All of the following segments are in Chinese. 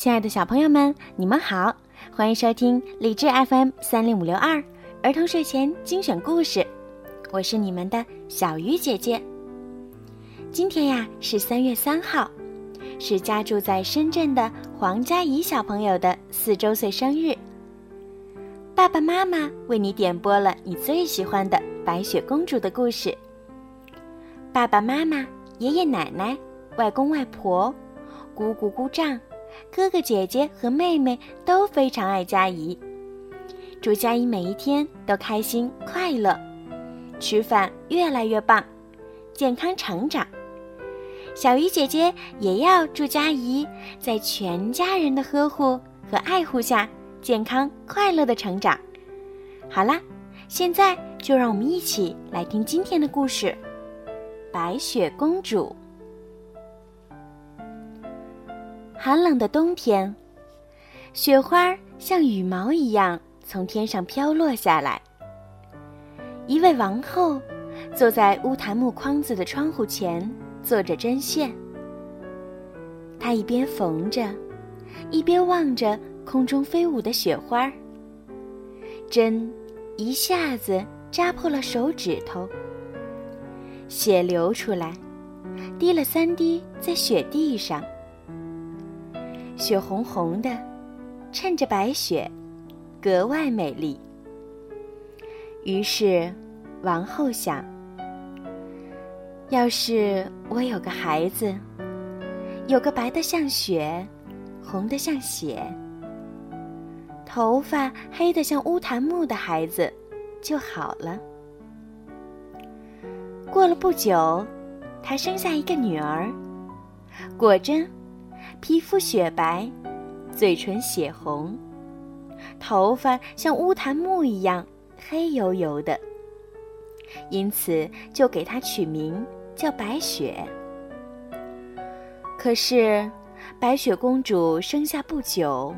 亲爱的小朋友们，你们好，欢迎收听理智 FM 三零五六二儿童睡前精选故事，我是你们的小鱼姐姐。今天呀是三月三号，是家住在深圳的黄佳怡小朋友的四周岁生日。爸爸妈妈为你点播了你最喜欢的白雪公主的故事。爸爸妈妈、爷爷奶奶、外公外婆、姑姑姑丈、哥哥姐姐和妹妹都非常爱佳怡。祝佳怡每一天都开心快乐，吃饭越来越棒，健康成长。小鱼姐姐也要祝佳怡在全家人的呵护和爱护下，健康快乐的成长。好啦，现在就让我们一起来听今天的故事。白雪公主。寒冷的冬天，雪花像羽毛一样从天上飘落下来。一位王后坐在乌檀木框子的窗户前，做着针线。她一边缝着，一边望着空中飞舞的雪花。针一下子扎破了手指头。血流出来，滴了三滴在雪地上。血红红的，衬着白雪，格外美丽。于是，王后想：要是我有个孩子，有个白的像雪，红的像血，头发黑的像乌檀木的孩子，就好了。过了不久，她生下一个女儿。果真，皮肤雪白，嘴唇血红，头发像乌檀木一样黑油油的。因此，就给她取名叫白雪。可是，白雪公主生下不久，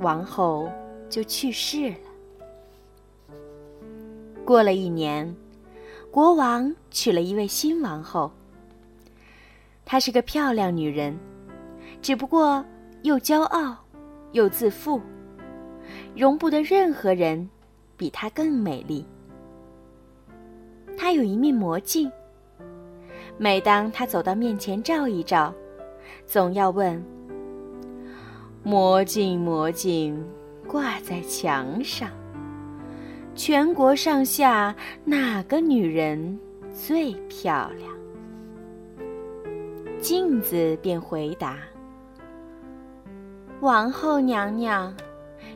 王后就去世了。过了一年。国王娶了一位新王后。她是个漂亮女人，只不过又骄傲，又自负，容不得任何人比她更美丽。她有一面魔镜，每当她走到面前照一照，总要问：“魔镜，魔镜，挂在墙上。”全国上下哪个女人最漂亮？镜子便回答：“王后娘娘，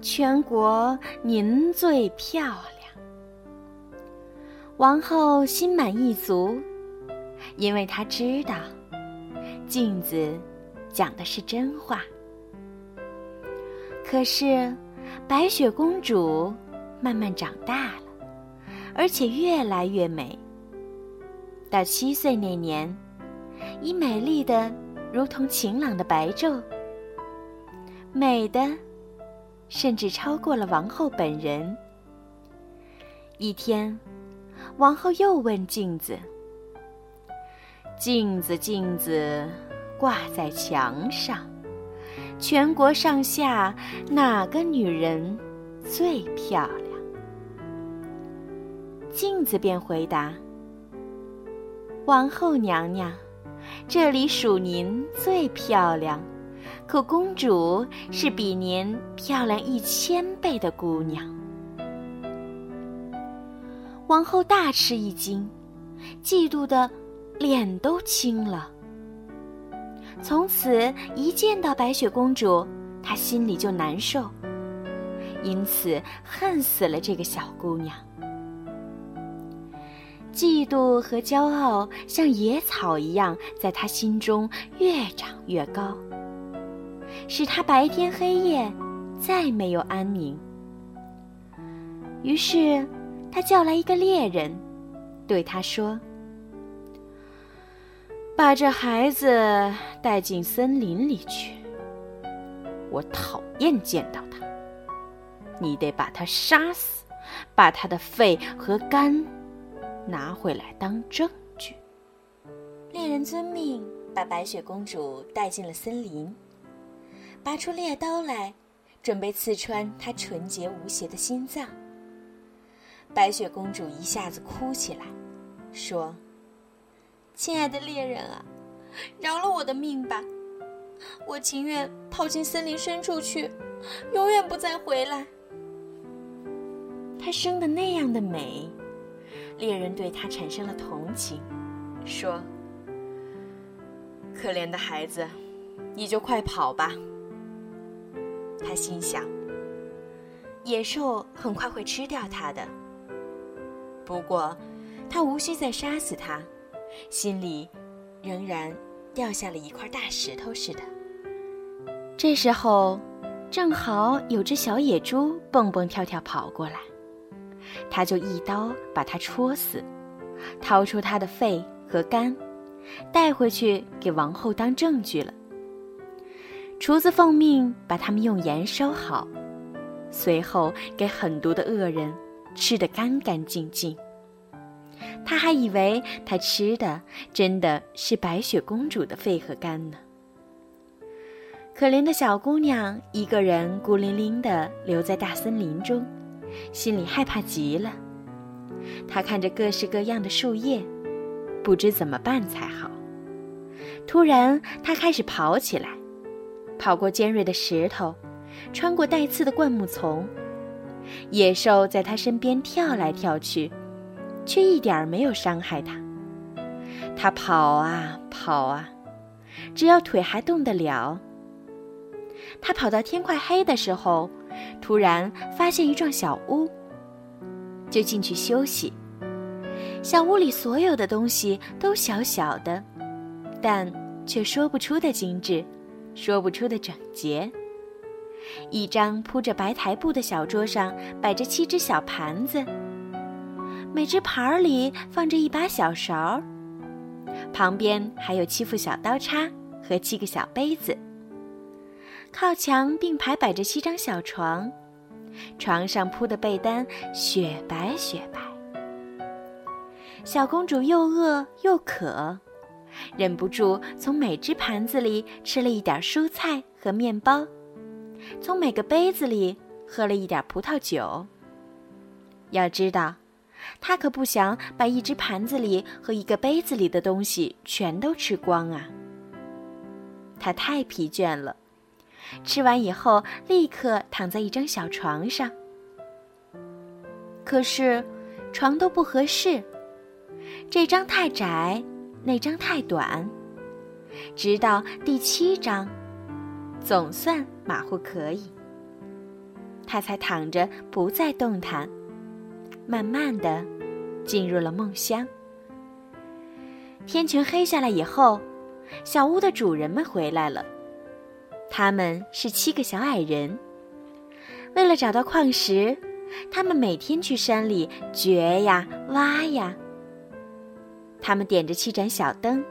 全国您最漂亮。”王后心满意足，因为她知道镜子讲的是真话。可是白雪公主。慢慢长大了，而且越来越美。到七岁那年，已美丽的如同晴朗的白昼，美的甚至超过了王后本人。一天，王后又问镜子：“镜子，镜子，挂在墙上，全国上下哪个女人最漂亮？”镜子便回答：“王后娘娘，这里属您最漂亮，可公主是比您漂亮一千倍的姑娘。”王后大吃一惊，嫉妒的脸都青了。从此一见到白雪公主，她心里就难受，因此恨死了这个小姑娘。嫉妒和骄傲像野草一样，在她心中越长越高，使他白天黑夜再没有安宁。于是，他叫来一个猎人，对他说：“把这孩子带进森林里去。我讨厌见到他。你得把他杀死，把他的肺和肝。”拿回来当证据。猎人遵命，把白雪公主带进了森林。拔出猎刀来，准备刺穿她纯洁无邪的心脏。白雪公主一下子哭起来，说：“亲爱的猎人啊，饶了我的命吧！我情愿跑进森林深处去，永远不再回来。”她生的那样的美，猎人对她产生了同情，说：“可怜的孩子，你就快跑吧。”他心想：“野兽很快会吃掉他的。”不过，他无需再杀死他，心里仍然掉下了一块大石头似的。这时候，正好有只小野猪蹦蹦跳跳跑过来，他就一刀把它戳死，掏出它的肺和肝，带回去给王后当证据了。厨子奉命把它们用盐收好，随后给狠毒的恶人。吃得干干净净。他还以为他吃的真的是白雪公主的肺和肝呢。可怜的小姑娘一个人孤零零地留在大森林中，心里害怕极了。她看着各式各样的树叶，不知怎么办才好。突然，她开始跑起来，跑过尖锐的石头，穿过带刺的灌木丛。野兽在他身边跳来跳去，却一点儿没有伤害他。他跑啊跑啊，只要腿还动得了。他跑到天快黑的时候，突然发现一幢小屋，就进去休息。小屋里所有的东西都小小的，但却说不出的精致，说不出的整洁。一张铺着白台布的小桌上摆着七只小盘子，每只盘儿里放着一把小勺，旁边还有七副小刀叉和七个小杯子。靠墙并排摆着七张小床，床上铺的被单雪白雪白。小公主又饿又渴，忍不住从每只盘子里吃了一点蔬菜和面包。从每个杯子里喝了一点葡萄酒。要知道，他可不想把一只盘子里和一个杯子里的东西全都吃光啊。他太疲倦了，吃完以后立刻躺在一张小床上。可是，床都不合适，这张太窄，那张太短，直到第七张。总算马虎可以，他才躺着不再动弹，慢慢的进入了梦乡。天全黑下来以后，小屋的主人们回来了，他们是七个小矮人。为了找到矿石，他们每天去山里掘呀挖呀。他们点着七盏小灯。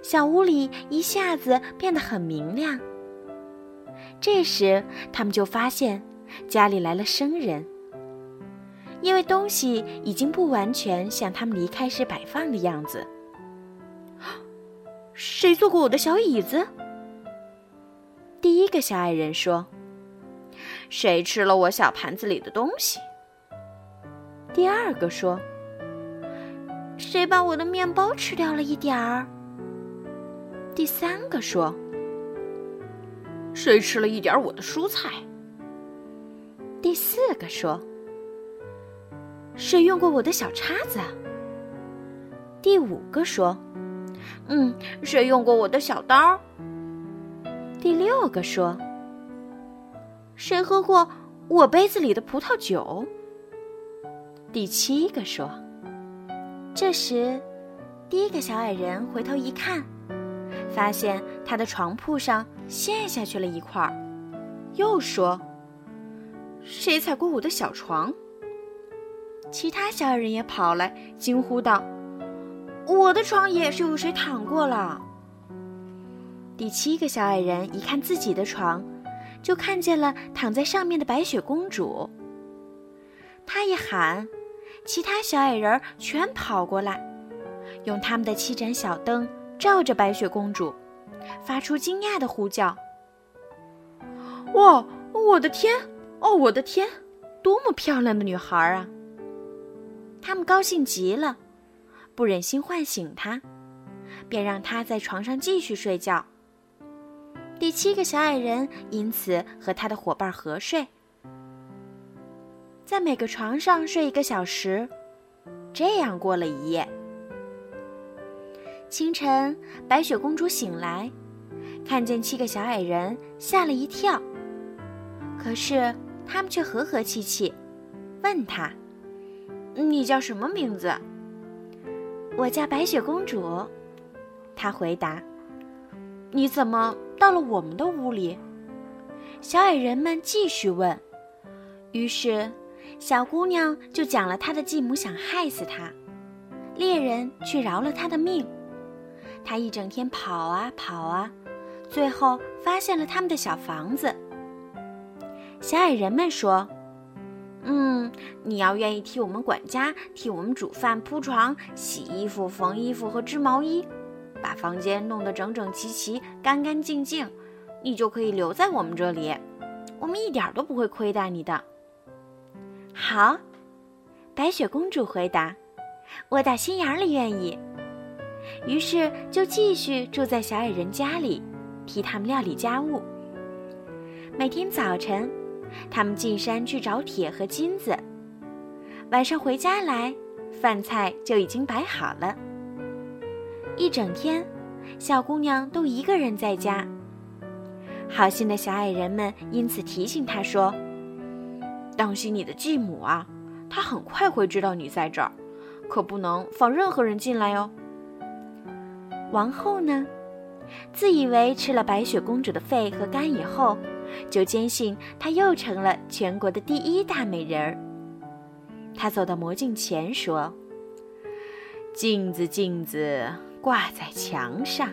小屋里一下子变得很明亮。这时，他们就发现家里来了生人，因为东西已经不完全像他们离开时摆放的样子。谁坐过我的小椅子？第一个小矮人说：“谁吃了我小盘子里的东西？”第二个说：“谁把我的面包吃掉了一点儿？”第三个说：“谁吃了一点我的蔬菜？”第四个说：“谁用过我的小叉子？”第五个说：“嗯，谁用过我的小刀？”第六个说：“谁喝过我杯子里的葡萄酒？”第七个说：“这时，第一个小矮人回头一看。”发现他的床铺上陷下去了一块儿，又说：“谁踩过我的小床？”其他小矮人也跑来，惊呼道：“我的床也是有谁躺过了。”第七个小矮人一看自己的床，就看见了躺在上面的白雪公主。他一喊，其他小矮人全跑过来，用他们的七盏小灯。照着白雪公主，发出惊讶的呼叫：“哇，我的天！哦，我的天，多么漂亮的女孩啊！他们高兴极了，不忍心唤醒她，便让她在床上继续睡觉。第七个小矮人因此和他的伙伴合睡，在每个床上睡一个小时，这样过了一夜。清晨，白雪公主醒来，看见七个小矮人，吓了一跳。可是他们却和和气气，问她：“你叫什么名字？”“我叫白雪公主。”她回答。“你怎么到了我们的屋里？”小矮人们继续问。于是，小姑娘就讲了她的继母想害死她，猎人却饶了她的命。她一整天跑啊跑啊，最后发现了他们的小房子。小矮人们说：“嗯，你要愿意替我们管家，替我们煮饭、铺床、洗衣服、缝衣服和织毛衣，把房间弄得整整齐齐、干干净净，你就可以留在我们这里。我们一点都不会亏待你的。”好，白雪公主回答：“我打心眼里愿意。”于是就继续住在小矮人家里，替他们料理家务。每天早晨，他们进山去找铁和金子；晚上回家来，饭菜就已经摆好了。一整天，小姑娘都一个人在家。好心的小矮人们因此提醒她说：“当心你的继母啊，她很快会知道你在这儿，可不能放任何人进来哦。”王后呢，自以为吃了白雪公主的肺和肝以后，就坚信她又成了全国的第一大美人儿。她走到魔镜前说：“镜子，镜子，挂在墙上，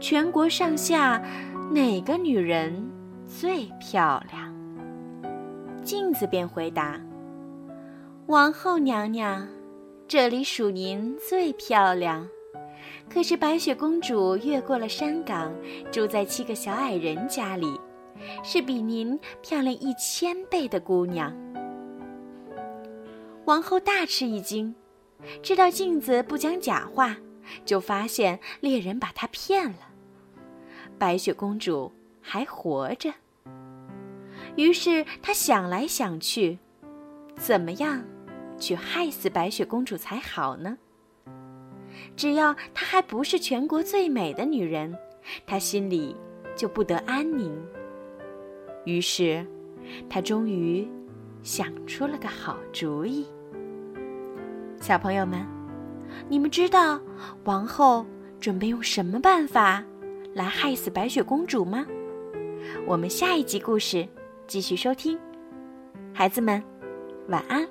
全国上下哪个女人最漂亮？”镜子便回答：“王后娘娘，这里属您最漂亮。”可是白雪公主越过了山岗，住在七个小矮人家里，是比您漂亮一千倍的姑娘。王后大吃一惊，知道镜子不讲假话，就发现猎人把她骗了，白雪公主还活着。于是他想来想去，怎么样去害死白雪公主才好呢？只要她还不是全国最美的女人，她心里就不得安宁。于是，她终于想出了个好主意。小朋友们，你们知道王后准备用什么办法来害死白雪公主吗？我们下一集故事继续收听。孩子们，晚安。